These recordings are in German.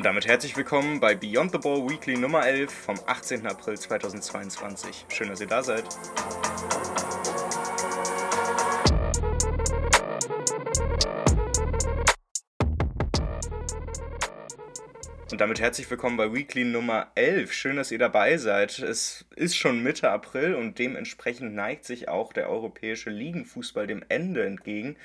Und damit herzlich willkommen bei Beyond the Ball Weekly Nummer 11 vom 18. April 2022. Schön, dass ihr da seid. Und damit herzlich willkommen bei Weekly Nummer 11. Schön, dass ihr dabei seid. Es ist schon Mitte April und dementsprechend neigt sich auch der europäische Ligenfußball dem Ende entgegen.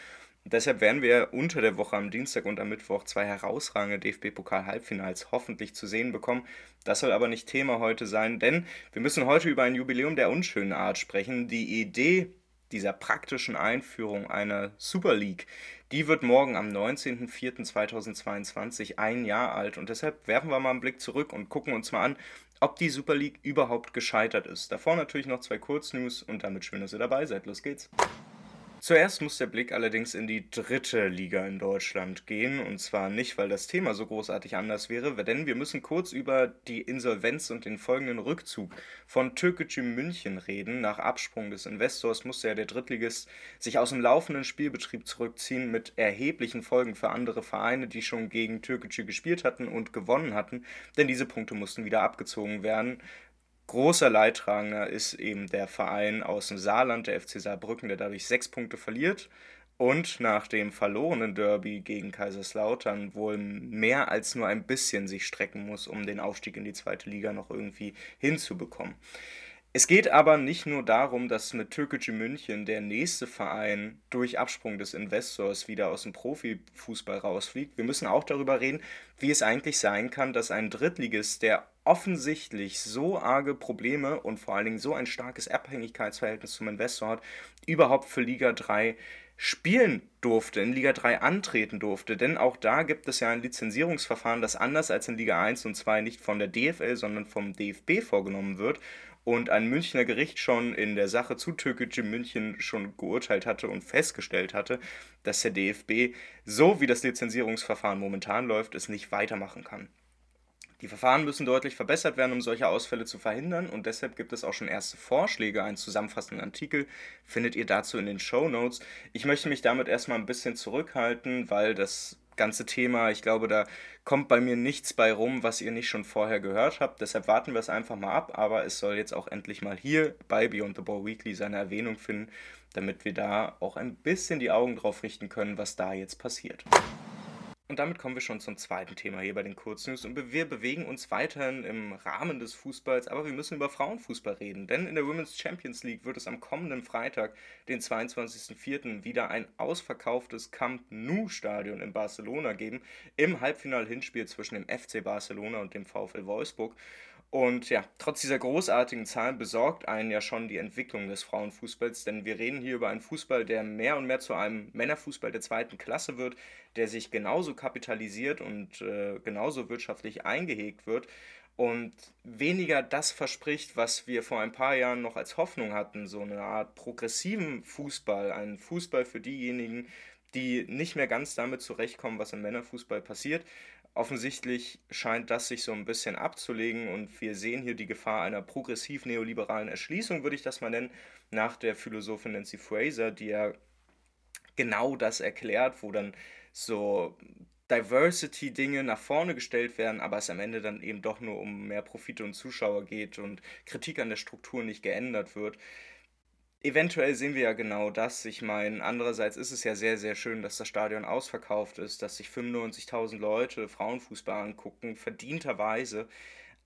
Deshalb werden wir unter der Woche am Dienstag und am Mittwoch zwei herausragende DFB-Pokal-Halbfinals hoffentlich zu sehen bekommen. Das soll aber nicht Thema heute sein, denn wir müssen heute über ein Jubiläum der unschönen Art sprechen. Die Idee dieser praktischen Einführung einer Super League, die wird morgen am 19.04.2022 ein Jahr alt und deshalb werfen wir mal einen Blick zurück und gucken uns mal an, ob die Super League überhaupt gescheitert ist. Davor natürlich noch zwei Kurznews und damit schön, dass ihr dabei seid. Los geht's. Zuerst muss der Blick allerdings in die dritte Liga in Deutschland gehen. Und zwar nicht, weil das Thema so großartig anders wäre, denn wir müssen kurz über die Insolvenz und den folgenden Rückzug von Türkgücü München reden. Nach Absprung des Investors musste ja der Drittligist sich aus dem laufenden Spielbetrieb zurückziehen mit erheblichen Folgen für andere Vereine, die schon gegen Türkgücü gespielt hatten und gewonnen hatten, denn diese Punkte mussten wieder abgezogen werden. Großer Leidtragender ist eben der Verein aus dem Saarland, der FC Saarbrücken, der dadurch sechs Punkte verliert und nach dem verlorenen Derby gegen Kaiserslautern wohl mehr als nur ein bisschen sich strecken muss, um den Aufstieg in die zweite Liga noch irgendwie hinzubekommen. Es geht aber nicht nur darum, dass mit Türkgücü München der nächste Verein durch Absprung des Investors wieder aus dem Profifußball rausfliegt. Wir müssen auch darüber reden, wie es eigentlich sein kann, dass ein Drittligist, der offensichtlich so arge Probleme und vor allen Dingen so ein starkes Abhängigkeitsverhältnis zum Investor hat, überhaupt für Liga 3 spielen durfte, in Liga 3 antreten durfte. Denn auch da gibt es ja ein Lizenzierungsverfahren, das anders als in Liga 1 und 2 nicht von der DFL, sondern vom DFB vorgenommen wird und ein Münchner Gericht schon in der Sache zu Türkgücü München schon geurteilt hatte und festgestellt hatte, dass der DFB, so wie das Lizenzierungsverfahren momentan läuft, es nicht weitermachen kann. Die Verfahren müssen deutlich verbessert werden, um solche Ausfälle zu verhindern und deshalb gibt es auch schon erste Vorschläge. Einen zusammenfassenden Artikel findet ihr dazu in den Show Notes. Ich möchte mich damit erstmal ein bisschen zurückhalten, weil das ganze Thema. Ich glaube, da kommt bei mir nichts bei rum, was ihr nicht schon vorher gehört habt. Deshalb warten wir es einfach mal ab. Aber es soll jetzt auch endlich mal hier bei Beyond the Ball Weekly seine Erwähnung finden, damit wir da auch ein bisschen die Augen drauf richten können, was da jetzt passiert. Und damit kommen wir schon zum zweiten Thema hier bei den Kurznews. Und wir bewegen uns weiterhin im Rahmen des Fußballs, aber wir müssen über Frauenfußball reden. Denn in der Women's Champions League wird es am kommenden Freitag, den 22.04., wieder ein ausverkauftes Camp Nou-Stadion in Barcelona geben. Im Halbfinal-Hinspiel zwischen dem FC Barcelona und dem VfL Wolfsburg. Und ja, trotz dieser großartigen Zahlen besorgt einen ja schon die Entwicklung des Frauenfußballs, denn wir reden hier über einen Fußball, der mehr und mehr zu einem Männerfußball der zweiten Klasse wird, der sich genauso kapitalisiert und äh, genauso wirtschaftlich eingehegt wird und weniger das verspricht, was wir vor ein paar Jahren noch als Hoffnung hatten, so eine Art progressiven Fußball, einen Fußball für diejenigen, die nicht mehr ganz damit zurechtkommen, was im Männerfußball passiert, Offensichtlich scheint das sich so ein bisschen abzulegen und wir sehen hier die Gefahr einer progressiv-neoliberalen Erschließung, würde ich das mal nennen, nach der Philosophin Nancy Fraser, die ja genau das erklärt, wo dann so Diversity-Dinge nach vorne gestellt werden, aber es am Ende dann eben doch nur um mehr Profite und Zuschauer geht und Kritik an der Struktur nicht geändert wird eventuell sehen wir ja genau das. Ich meine, andererseits ist es ja sehr, sehr schön, dass das Stadion ausverkauft ist, dass sich 95.000 Leute Frauenfußball angucken, verdienterweise.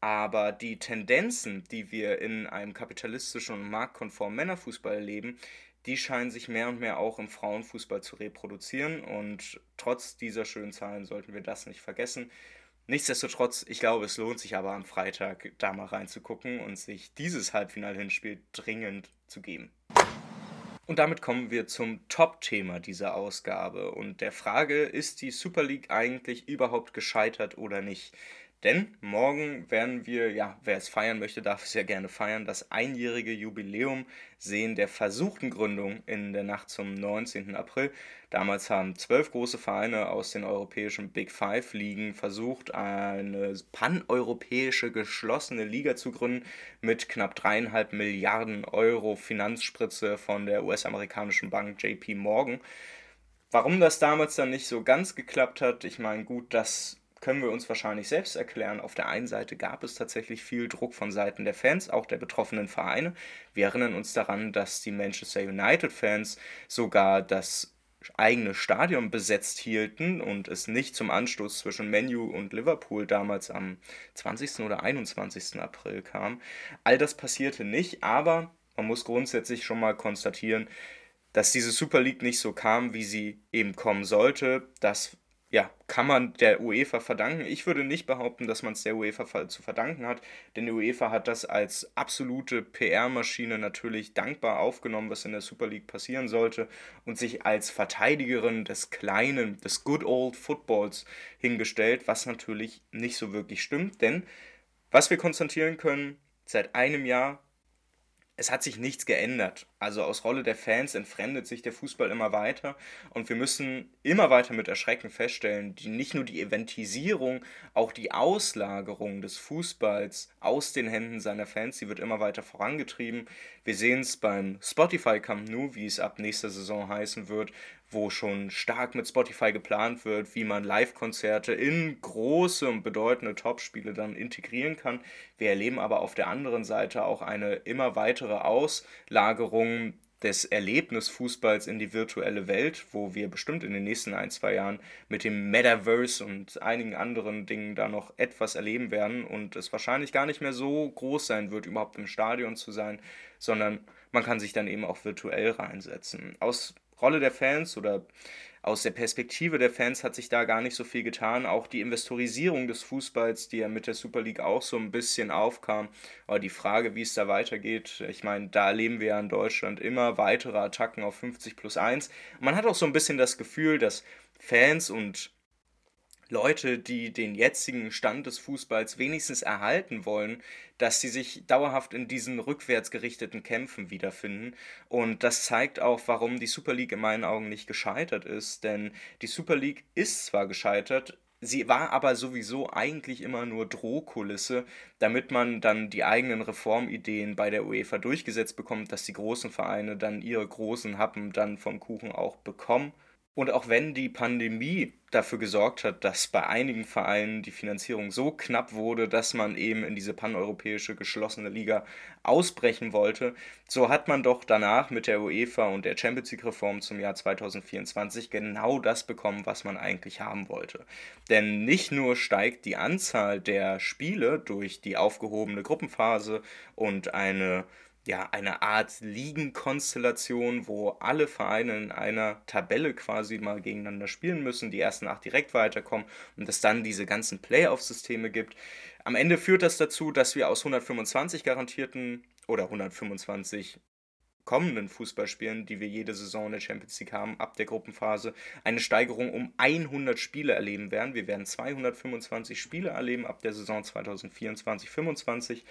Aber die Tendenzen, die wir in einem kapitalistischen und marktkonformen Männerfußball erleben, die scheinen sich mehr und mehr auch im Frauenfußball zu reproduzieren. Und trotz dieser schönen Zahlen sollten wir das nicht vergessen. Nichtsdestotrotz, ich glaube, es lohnt sich aber am Freitag da mal reinzugucken und sich dieses Halbfinal-Hinspiel dringend zu geben. Und damit kommen wir zum Top-Thema dieser Ausgabe und der Frage, ist die Super League eigentlich überhaupt gescheitert oder nicht? Denn morgen werden wir, ja, wer es feiern möchte, darf es ja gerne feiern, das einjährige Jubiläum sehen der versuchten Gründung in der Nacht zum 19. April. Damals haben zwölf große Vereine aus den europäischen Big Five Ligen versucht, eine paneuropäische geschlossene Liga zu gründen mit knapp dreieinhalb Milliarden Euro Finanzspritze von der US-amerikanischen Bank JP Morgan. Warum das damals dann nicht so ganz geklappt hat, ich meine, gut, das können wir uns wahrscheinlich selbst erklären. Auf der einen Seite gab es tatsächlich viel Druck von Seiten der Fans, auch der betroffenen Vereine. Wir erinnern uns daran, dass die Manchester United-Fans sogar das eigene Stadion besetzt hielten und es nicht zum Anstoß zwischen Menu und Liverpool damals am 20. oder 21. April kam. All das passierte nicht, aber man muss grundsätzlich schon mal konstatieren, dass diese Super League nicht so kam, wie sie eben kommen sollte. Das ja, kann man der UEFA verdanken. Ich würde nicht behaupten, dass man es der UEFA zu verdanken hat, denn die UEFA hat das als absolute PR-Maschine natürlich dankbar aufgenommen, was in der Super League passieren sollte und sich als Verteidigerin des kleinen, des Good Old Footballs hingestellt, was natürlich nicht so wirklich stimmt, denn was wir konstatieren können, seit einem Jahr es hat sich nichts geändert. Also aus Rolle der Fans entfremdet sich der Fußball immer weiter und wir müssen immer weiter mit Erschrecken feststellen, die nicht nur die Eventisierung, auch die Auslagerung des Fußballs aus den Händen seiner Fans, die wird immer weiter vorangetrieben. Wir sehen es beim Spotify Camp Nou, wie es ab nächster Saison heißen wird, wo schon stark mit Spotify geplant wird, wie man Live-Konzerte in große und bedeutende Topspiele dann integrieren kann. Wir erleben aber auf der anderen Seite auch eine immer weitere Auslagerung des Erlebnisfußballs in die virtuelle Welt, wo wir bestimmt in den nächsten ein, zwei Jahren mit dem Metaverse und einigen anderen Dingen da noch etwas erleben werden und es wahrscheinlich gar nicht mehr so groß sein wird, überhaupt im Stadion zu sein, sondern man kann sich dann eben auch virtuell reinsetzen. Aus Rolle der Fans oder aus der Perspektive der Fans hat sich da gar nicht so viel getan. Auch die Investorisierung des Fußballs, die ja mit der Super League auch so ein bisschen aufkam, aber die Frage, wie es da weitergeht, ich meine, da erleben wir ja in Deutschland immer weitere Attacken auf 50 plus 1. Man hat auch so ein bisschen das Gefühl, dass Fans und Leute, die den jetzigen Stand des Fußballs wenigstens erhalten wollen, dass sie sich dauerhaft in diesen rückwärts gerichteten Kämpfen wiederfinden. Und das zeigt auch, warum die Super League in meinen Augen nicht gescheitert ist. Denn die Super League ist zwar gescheitert, sie war aber sowieso eigentlich immer nur Drohkulisse, damit man dann die eigenen Reformideen bei der UEFA durchgesetzt bekommt, dass die großen Vereine dann ihre großen Happen dann vom Kuchen auch bekommen. Und auch wenn die Pandemie dafür gesorgt hat, dass bei einigen Vereinen die Finanzierung so knapp wurde, dass man eben in diese paneuropäische geschlossene Liga ausbrechen wollte, so hat man doch danach mit der UEFA und der Champions League Reform zum Jahr 2024 genau das bekommen, was man eigentlich haben wollte. Denn nicht nur steigt die Anzahl der Spiele durch die aufgehobene Gruppenphase und eine ja, eine Art Ligenkonstellation, wo alle Vereine in einer Tabelle quasi mal gegeneinander spielen müssen, die ersten acht direkt weiterkommen und es dann diese ganzen Playoff-Systeme gibt. Am Ende führt das dazu, dass wir aus 125 garantierten oder 125 kommenden Fußballspielen, die wir jede Saison in der Champions League haben, ab der Gruppenphase, eine Steigerung um 100 Spiele erleben werden. Wir werden 225 Spiele erleben ab der Saison 2024-25,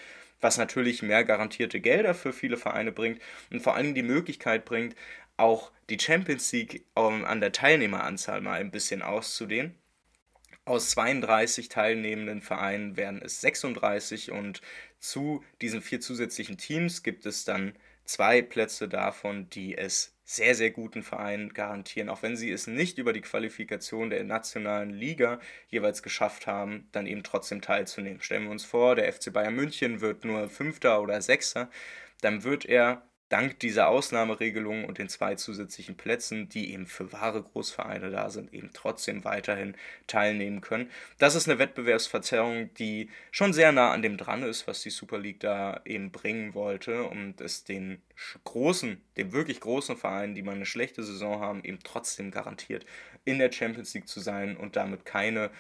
was natürlich mehr garantierte Gelder für viele Vereine bringt und vor allem die Möglichkeit bringt, auch die Champions League an der Teilnehmeranzahl mal ein bisschen auszudehnen. Aus 32 teilnehmenden Vereinen werden es 36 und zu diesen vier zusätzlichen Teams gibt es dann zwei Plätze davon, die es sehr, sehr guten Vereinen garantieren, auch wenn sie es nicht über die Qualifikation der nationalen Liga jeweils geschafft haben, dann eben trotzdem teilzunehmen. Stellen wir uns vor, der FC Bayern München wird nur Fünfter oder Sechster, dann wird er dank dieser Ausnahmeregelungen und den zwei zusätzlichen Plätzen, die eben für wahre Großvereine da sind, eben trotzdem weiterhin teilnehmen können. Das ist eine Wettbewerbsverzerrung, die schon sehr nah an dem dran ist, was die Super League da eben bringen wollte und es den großen, den wirklich großen Vereinen, die mal eine schlechte Saison haben, eben trotzdem garantiert, in der Champions League zu sein und damit keine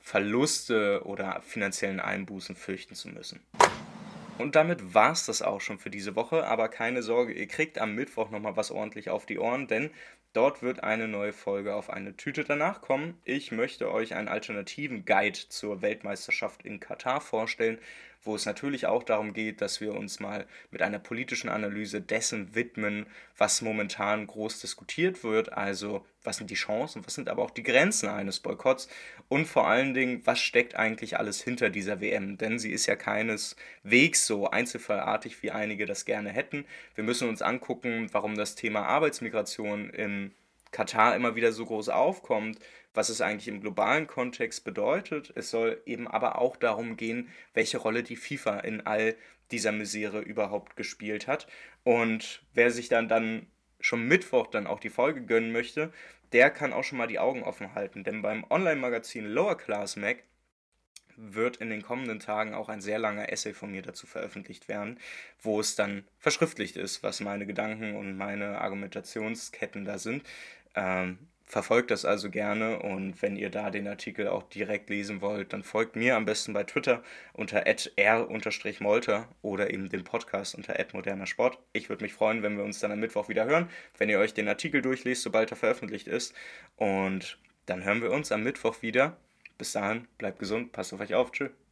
Verluste oder finanziellen Einbußen fürchten zu müssen. Und damit war es das auch schon für diese Woche. Aber keine Sorge, ihr kriegt am Mittwoch nochmal was ordentlich auf die Ohren, denn dort wird eine neue Folge auf eine Tüte danach kommen. Ich möchte euch einen alternativen Guide zur Weltmeisterschaft in Katar vorstellen, wo es natürlich auch darum geht, dass wir uns mal mit einer politischen Analyse dessen widmen, was momentan groß diskutiert wird. Also, was sind die Chancen, was sind aber auch die Grenzen eines Boykotts und vor allen Dingen, was steckt eigentlich alles hinter dieser WM? Denn sie ist ja keineswegs so einzelfallartig, wie einige das gerne hätten. Wir müssen uns angucken, warum das Thema Arbeitsmigration im Katar immer wieder so groß aufkommt, was es eigentlich im globalen Kontext bedeutet. Es soll eben aber auch darum gehen, welche Rolle die FIFA in all dieser Misere überhaupt gespielt hat. Und wer sich dann dann schon Mittwoch dann auch die Folge gönnen möchte, der kann auch schon mal die Augen offen halten. Denn beim Online-Magazin Lower Class Mac wird in den kommenden Tagen auch ein sehr langer Essay von mir dazu veröffentlicht werden, wo es dann verschriftlicht ist, was meine Gedanken und meine Argumentationsketten da sind. Ähm, verfolgt das also gerne und wenn ihr da den Artikel auch direkt lesen wollt, dann folgt mir am besten bei Twitter unter r-molter oder eben den Podcast unter moderner Sport. Ich würde mich freuen, wenn wir uns dann am Mittwoch wieder hören, wenn ihr euch den Artikel durchlest, sobald er veröffentlicht ist. Und dann hören wir uns am Mittwoch wieder. Bis dahin, bleibt gesund, passt auf euch auf. Tschüss.